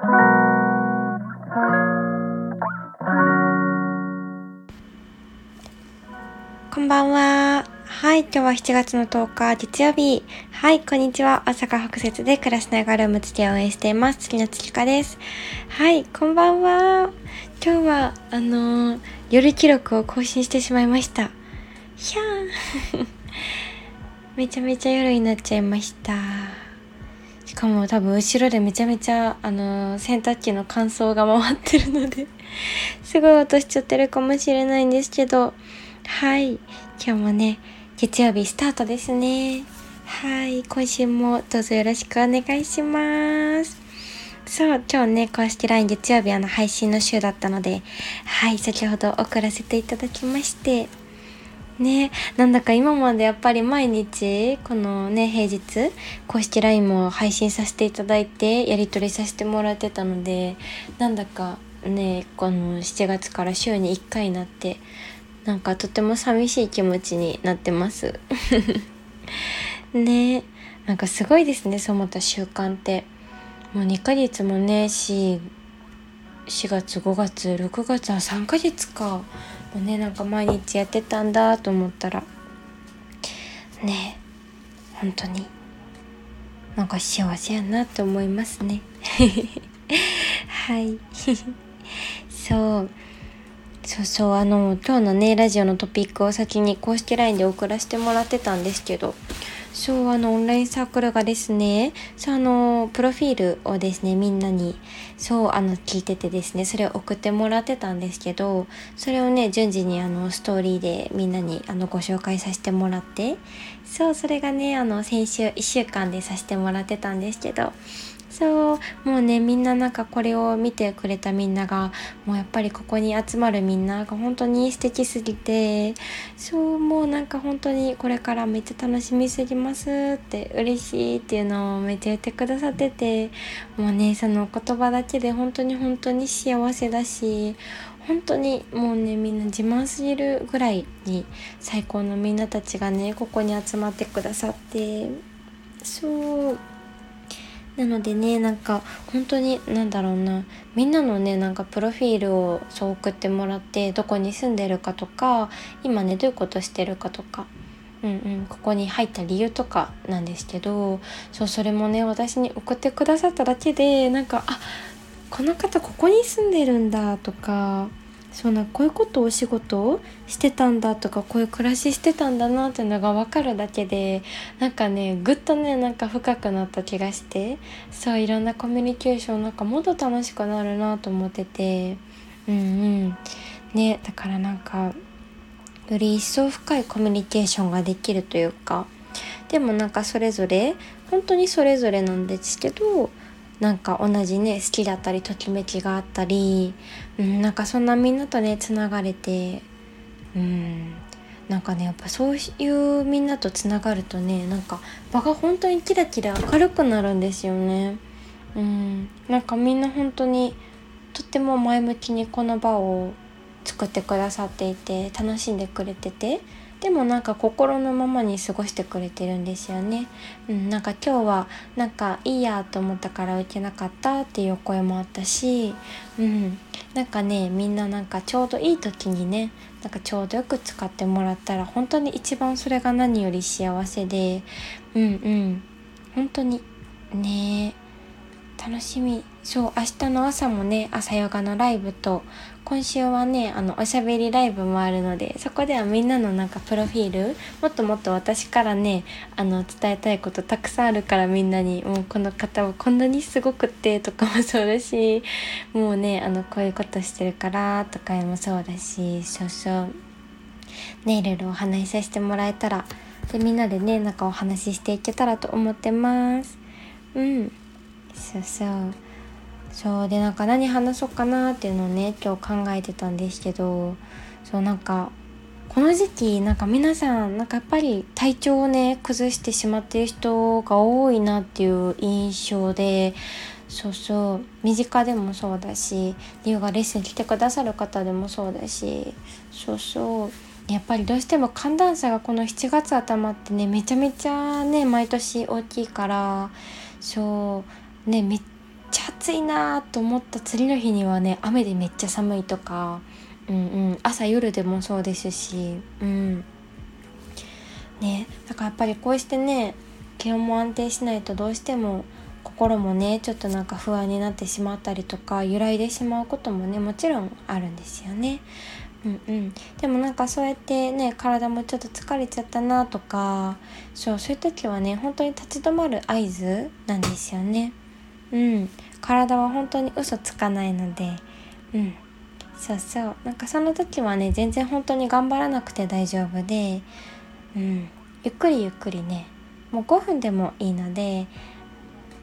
こんばんは。はい、今日は7月の10日、月曜日。はい、こんにちは。大阪北節で暮らしながらムツテを応援しています。月の月花です。はい、こんばんは。今日は、あのー、夜記録を更新してしまいました。ひゃーん。めちゃめちゃ夜になっちゃいました。しかも多分後ろでめちゃめちゃ、あのー、洗濯機の乾燥が回ってるので すごい音しちゃってるかもしれないんですけど、はい。今日もね、月曜日スタートですね。はい。今週もどうぞよろしくお願いします。そう、今日ね、公式 LINE 月曜日あの配信の週だったので、はい、先ほど送らせていただきまして、ね、なんだか今までやっぱり毎日、このね、平日、公式 LINE も配信させていただいて、やり取りさせてもらってたので、なんだかね、この7月から週に1回になって、なんかとても寂しい気持ちになってます。ね。なんかすごいですねそう思った習慣って。もう2ヶ月もね 4, 4月5月6月は3ヶ月か。もねなんか毎日やってたんだと思ったらね本当になんか幸せやなって思いますね。はい。そう。そうそうあの今日のねラジオのトピックを先に公式 LINE で送らせてもらってたんですけど昭和のオンラインサークルがですねそうあのプロフィールをですねみんなにそうあの聞いててですねそれを送ってもらってたんですけどそれをね順次にあのストーリーでみんなにあのご紹介させてもらってそうそれがねあの先週1週間でさせてもらってたんですけどそう。もうねみんななんかこれを見てくれたみんながもうやっぱりここに集まるみんなが本当に素敵すぎてそうもうなんか本当にこれからめっちゃ楽しみすぎますって嬉しいっていうのをめっちゃ言ってくださっててもうねその言葉だけで本当に本当に幸せだし本当にもうねみんな自慢すぎるぐらいに最高のみんなたちがねここに集まってくださってそう。なのでねなんか本当に何だろうな。みんなのねなんかプロフィールをそう送ってもらってどこに住んでるかとか今ねどういうことしてるかとか。うんうん、ここに入った理由とかなんですけどそうそれもね私に送ってくださっただけでなんかあこの方ここに住んでるんだとかそうなこういうことをお仕事をしてたんだとかこういう暮らししてたんだなっていうのが分かるだけでなんかねぐっとねなんか深くなった気がしてそういろんなコミュニケーションなんかもっと楽しくなるなと思ってて。うんうん。ねだからなんかより一層深いコミュニケーションができるというか。でもなんかそれぞれ本当にそれぞれなんですけどなんか同じね好きだったりときめきがあったり、うん、なんかそんなみんなとねつながれてうんなんかねやっぱそういうみんなとつながるとねなんか場が本当にキラキラ明るくなるんですよね。うん、なんかみんな本当にとっても前向きにこの場を作ってくださっていて楽しんでくれててでもなんか心のままに過ごしてくれてるんですよね。うん、なんか今日はなんかいいやと思ったから受けなかったっていうお声もあったし、うん、なんかねみんななんかちょうどいい時にねなんかちょうどよく使ってもらったら本当に一番それが何より幸せでうんうん本当にね楽しみそう明日の朝もね朝ヨガのライブと今週はねあのおしゃべりライブもあるのでそこではみんなのなんかプロフィールもっともっと私からねあの伝えたいことたくさんあるからみんなにもうこの方はこんなにすごくってとかもそうだしもうねあのこういうことしてるからとかもそうだしそうそう。ねいろいろお話しさせてもらえたらでみんなでねなんかお話ししていけたらと思ってます。うん。そうそう。そうでなんか何話そうかなっていうのをね今日考えてたんですけどそうなんかこの時期なんか皆さんなんかやっぱり体調をね崩してしまってる人が多いなっていう印象でそうそう身近でもそうだしリュウがレッスン来てくださる方でもそうだしそうそうやっぱりどうしても寒暖差がこの7月頭ってねめちゃめちゃね毎年大きいからそうねめっちゃ暑いなと思った次の日にはね雨でめっちゃ寒いとか、うんうん、朝夜でもそうですし、うんね、だからやっぱりこうしてね気温も安定しないとどうしても心もねちょっとなんか不安になってしまったりとか揺らいでしまうこともねもちろんあるんですよね。うんうん、でもなんかそうやってね体もちょっと疲れちゃったなとかそうそういう時はね本当に立ち止まる合図なんですよね。うん、体は本当に嘘つかないので、うん、そうそう。なんかその時はね全然本当に頑張らなくて大丈夫で、うん、ゆっくりゆっくりね。もう5分でもいいので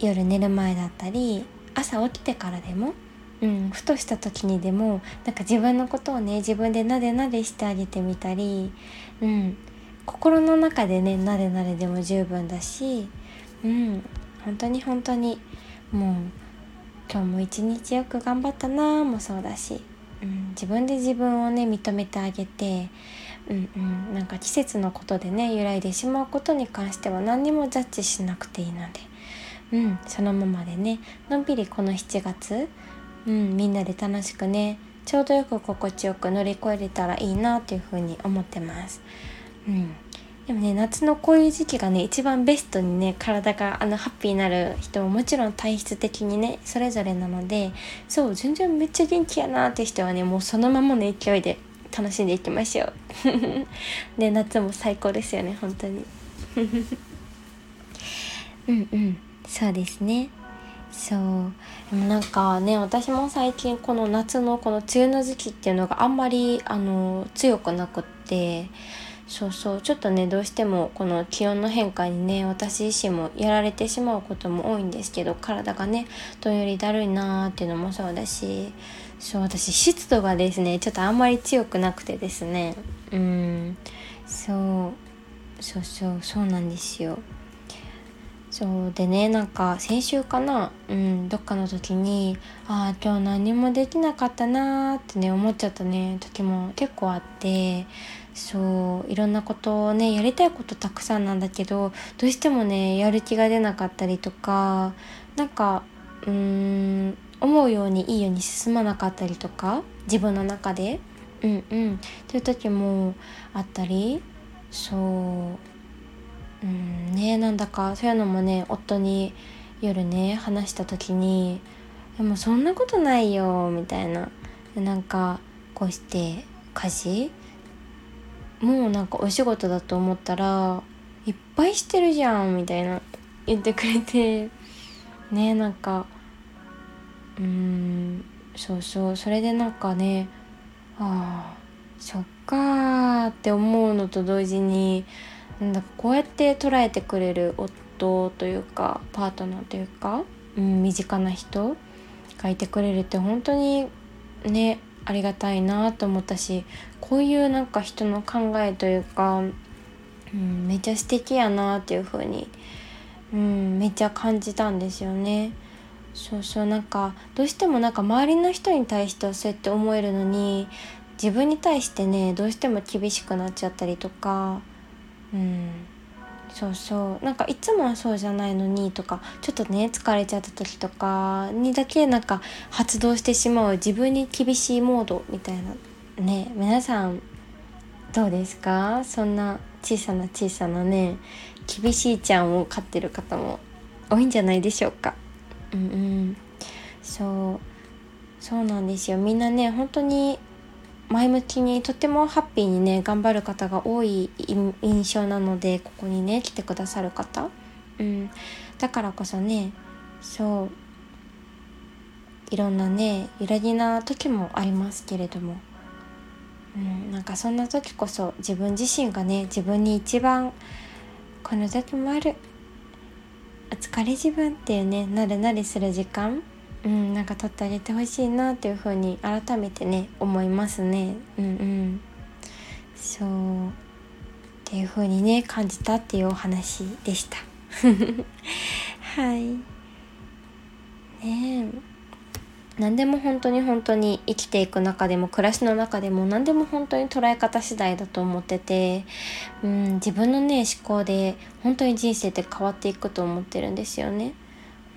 夜寝る前だったり朝起きてからでも、うん、ふとした時にでもなんか自分のことをね自分でなでなでしてあげてみたり、うん、心の中でねなでなででも十分だし、うん、本当に本当にもう今日も一日よく頑張ったなもそうだし、うん、自分で自分をね認めてあげて、うんうん、なんか季節のことでね揺らいでしまうことに関しては何にもジャッジしなくていいので、うん、そのままでねのんびりこの7月、うん、みんなで楽しくねちょうどよく心地よく乗り越えれたらいいなというふうに思ってます。うんでもね夏のこういう時期がね一番ベストにね体があのハッピーになる人ももちろん体質的にねそれぞれなのでそう全然めっちゃ元気やなって人はねもうそのままの勢いで楽しんでいきましょう。で夏も最高ですよね本当に。うんうん。そうですね。そう。でもなんかね私も最近この夏のこの梅雨の時期っていうのがあんまりあの強くなくってそうそう。ちょっとねどうしてもこの気温の変化にね私自身もやられてしまうことも多いんですけど体がねどんよりだるいなーっていうのもそうだしそう私湿度がですねちょっとあんまり強くなくてですね。うん。そう。そうそう。そうなんですよ。そうでねなんか先週かなうんどっかの時にああ今日何もできなかったなーってね思っちゃったね時も結構あってそういろんなことをねやりたいことたくさんなんだけどどうしてもねやる気が出なかったりとかなんかうーん思うようにいいように進まなかったりとか自分の中でうんうんっていう時もあったりそううんねなんだかそういうのもね夫に夜ね話した時に「でもそんなことないよ」みたいな。なんかこうして家事もうなんかお仕事だと思ったらいっぱいしてるじゃんみたいな言ってくれて。ねなんかうーんそうそう。それでなんかねああそっかーって思うのと同時になんだかこうやって捉えてくれる夫というかパートナーというか、うん、身近な人がいてくれるって本当にねありがたいなと思ったしこういうなんか人の考えというか、うん、めっちゃ素敵やなっていう風に、うん、めっちゃ感じたんですよね。そうそうなんかどうしてもなんか周りの人に対してはそうやって思えるのに自分に対してねどうしても厳しくなっちゃったりとかうん。そうそう。なんかいつもはそうじゃないのにとかちょっとね疲れちゃった時とかにだけなんか発動してしまう自分に厳しいモードみたいな。ね皆さんどうですか？そんな小さな小さなね厳しいちゃんを飼ってる方も多いんじゃないでしょうか。うんうん。そう。そうなんですよ。みんなね本当に前向きにとてもハッピーにね頑張る方が多い印象なのでここにね来てくださる方、うん、だからこそねそういろんなね揺らぎな時もありますけれども、うん、なんかそんな時こそ自分自身がね自分に一番この時もあるお疲れ自分っていうねなるなるする時間うん、なんか撮ってあげてほしいなっていうふうに改めてね思いますね。うんうん。そうっていうふうにね感じたっていうお話でした。はい。ねえ。何でも本当に本当に生きていく中でも暮らしの中でも何でも本当に捉え方次第だと思ってて、うん、自分のね思考で本当に人生って変わっていくと思ってるんですよね。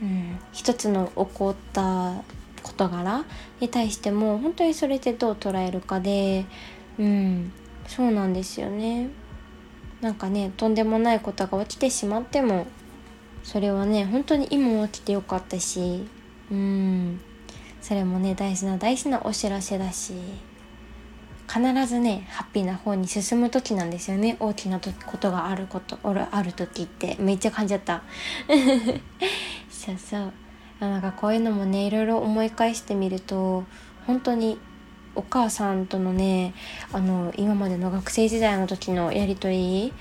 うん、一つの起こった事柄に対しても本当にそれってどう捉えるかでうんそうなんですよね。なんかねとんでもないことが起きてしまってもそれはね本当に今起きてよかったしうん。それもね大事な大事なお知らせだし必ずねハッピーな方に進む時なんですよね。大きなことがあることある時って。めっちゃ感じちゃった。そうそう。なんかこういうのもねいろいろ思い返してみると本当にお母さんとのねあの今までの学生時代の時のやり取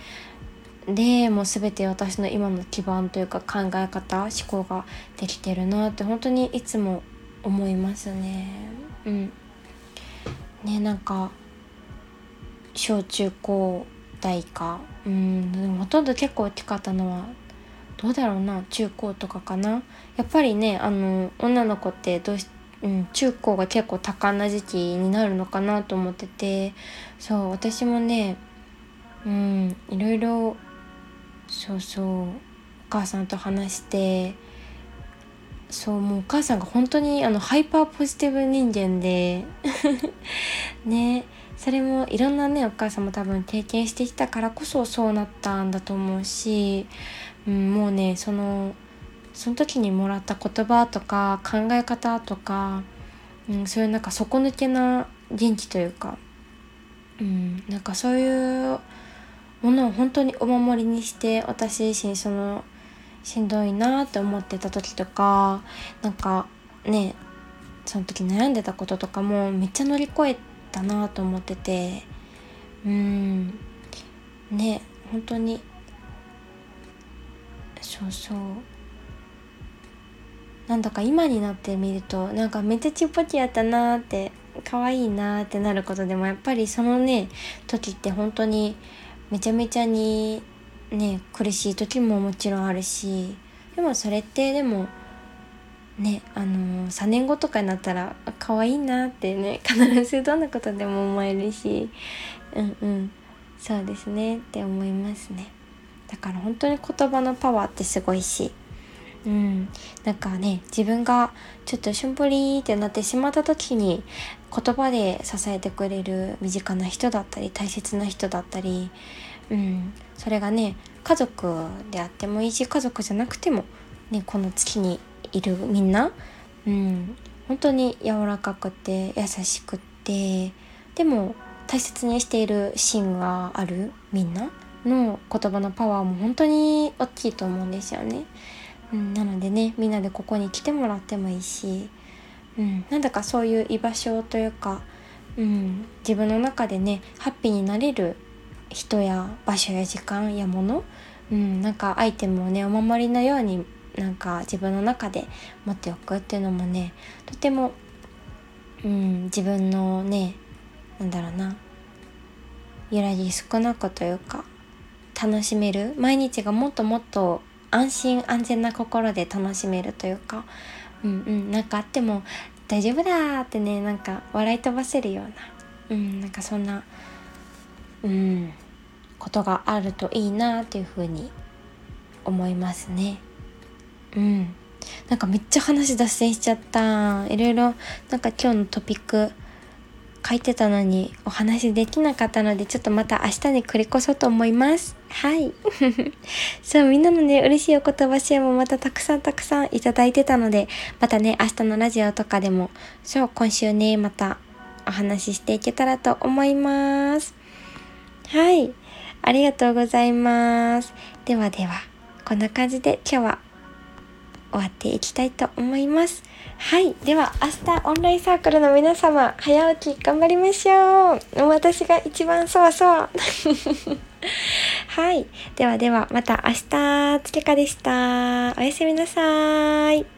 りでもう全て私の今の基盤というか考え方思考ができてるなって本当にいつも思いますね。うん、ねなんか小中高大か。うん。でもほとんど結構大きかったのはどうだろうな中高とかかな。やっぱりねあの女の子ってどうし、うん、中高が結構多感な時期になるのかなと思ってて。そう私もねうんいろいろそうそうお母さんと話してそうもうお母さんが本当にあのハイパーポジティブ人間で。ね。それもいろんなねお母さんも多分経験してきたからこそそうなったんだと思うしうん、もうねそのその時にもらった言葉とか考え方とか、うん、そういうなんか底抜けな元気というか、うん、なんかそういうものを本当にお守りにして私自身そのしんどいなって思ってた時とかなんかねその時悩んでたこととかもめっちゃ乗り越えたなと思ってて。うん。ね本当に。そうそう。なんだか今になってみるとなんかめっちゃちっぽちやったなーって可愛いなーってなることでもやっぱりそのね時って本当にめちゃめちゃにね苦しい時ももちろんあるしでもそれってでもねあのー、3年後とかになったら可愛いなってね必ずどんなことでも思えるしうんうんそうですねって思いますね。だから本当に言葉のパワーってすごいしうん、なんかね自分がちょっとしゅんぽりってなってしまった時に言葉で支えてくれる身近な人だったり大切な人だったり、うん、それがね家族であってもいいし家族じゃなくても、ね、この月にいるみんな、うん、本当に柔らかくて優しくて。でも大切にしている芯がある？みんな？の言葉のパワーも本当に大きいと思うんですよね。うん、なのでねみんなでここに来てもらってもいいし、うん、なんだかそういう居場所というか、うん、自分の中でねハッピーになれる人や場所や時間やもの、うん、なんかアイテムをねお守りのようになんか自分の中で持っておくっていうのもねとても、うん、自分のねなんだろうな揺らぎ少なくというか楽しめる毎日がもっともっと安心安全な心で楽しめるというかうんうんなんかあっても大丈夫だってねなんか笑い飛ばせるようなうんなんかそんなうんことがあるといいなっていうふうに思いますね。うん。なんかめっちゃ話脱線しちゃった。いろいろなんか今日のトピック書いてたのにお話できなかったのでちょっとまた明日に繰り越そうと思います。はい。そうみんなのね嬉しいお言葉シェアもまたたくさんたくさんいただいてたのでまたね明日のラジオとかでもそう今週ねまたお話ししていけたらと思います。はい。ありがとうございます。ではではこんな感じで今日は終わっていきたいと思います。はい。では、明日オンラインサークルの皆様、早起き頑張りましょう。私が一番そわそわ。はい。ではでは、また明日、つけかでした。おやすみなさい。